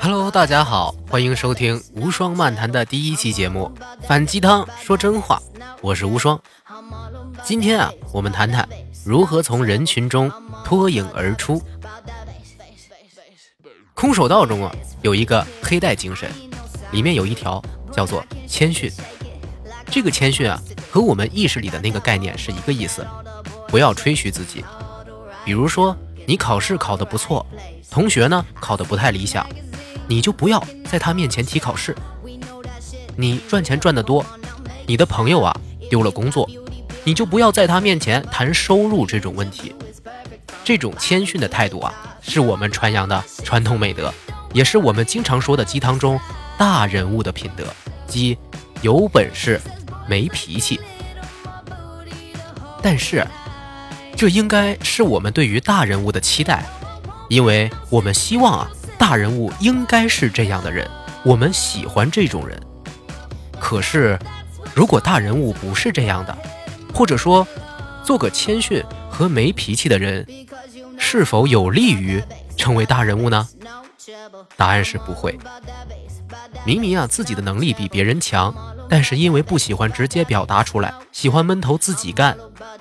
Hello，大家好，欢迎收听无双漫谈的第一期节目《反鸡汤说真话》，我是无双。今天啊，我们谈谈如何从人群中脱颖而出。空手道中啊，有一个黑带精神，里面有一条叫做谦逊。这个谦逊啊，和我们意识里的那个概念是一个意思，不要吹嘘自己。比如说，你考试考得不错，同学呢考得不太理想，你就不要在他面前提考试。你赚钱赚得多，你的朋友啊丢了工作，你就不要在他面前谈收入这种问题。这种谦逊的态度啊，是我们传扬的传统美德，也是我们经常说的鸡汤中大人物的品德，即有本事没脾气。但是。这应该是我们对于大人物的期待，因为我们希望啊，大人物应该是这样的人，我们喜欢这种人。可是，如果大人物不是这样的，或者说，做个谦逊和没脾气的人，是否有利于成为大人物呢？答案是不会。明明啊，自己的能力比别人强，但是因为不喜欢直接表达出来，喜欢闷头自己干。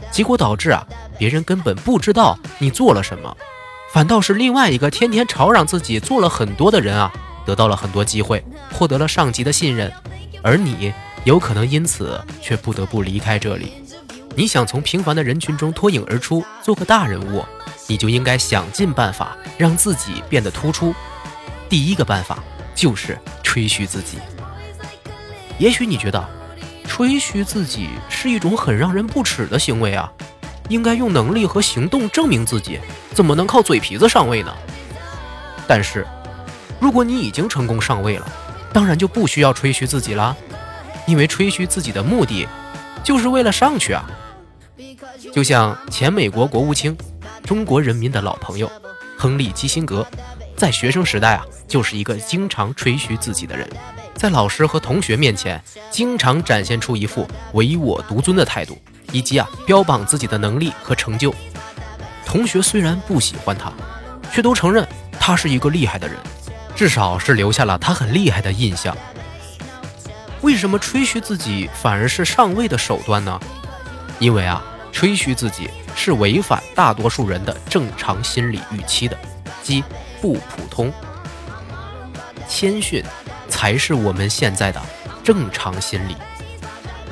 结果导致啊，别人根本不知道你做了什么，反倒是另外一个天天吵嚷自己做了很多的人啊，得到了很多机会，获得了上级的信任，而你有可能因此却不得不离开这里。你想从平凡的人群中脱颖而出，做个大人物，你就应该想尽办法让自己变得突出。第一个办法就是吹嘘自己。也许你觉得。吹嘘自己是一种很让人不齿的行为啊，应该用能力和行动证明自己，怎么能靠嘴皮子上位呢？但是，如果你已经成功上位了，当然就不需要吹嘘自己啦，因为吹嘘自己的目的，就是为了上去啊。就像前美国国务卿、中国人民的老朋友亨利·基辛格，在学生时代啊，就是一个经常吹嘘自己的人。在老师和同学面前，经常展现出一副唯我独尊的态度，以及啊标榜自己的能力和成就。同学虽然不喜欢他，却都承认他是一个厉害的人，至少是留下了他很厉害的印象。为什么吹嘘自己反而是上位的手段呢？因为啊，吹嘘自己是违反大多数人的正常心理预期的，即不普通。谦逊。才是我们现在的正常心理。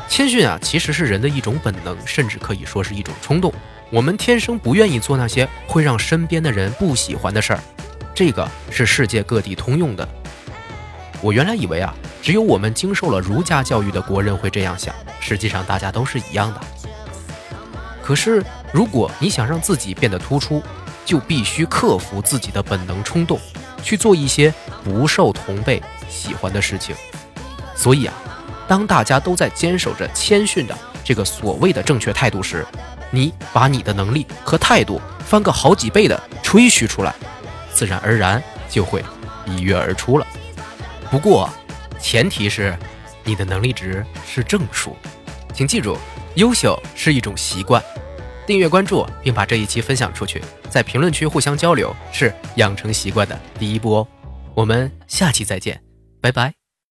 谦逊啊，其实是人的一种本能，甚至可以说是一种冲动。我们天生不愿意做那些会让身边的人不喜欢的事儿，这个是世界各地通用的。我原来以为啊，只有我们经受了儒家教育的国人会这样想，实际上大家都是一样的。可是，如果你想让自己变得突出，就必须克服自己的本能冲动，去做一些不受同辈。喜欢的事情，所以啊，当大家都在坚守着谦逊的这个所谓的正确态度时，你把你的能力和态度翻个好几倍的吹嘘出来，自然而然就会一跃而出了。不过，前提是你的能力值是正数。请记住，优秀是一种习惯。订阅关注并把这一期分享出去，在评论区互相交流是养成习惯的第一步哦。我们下期再见。拜拜。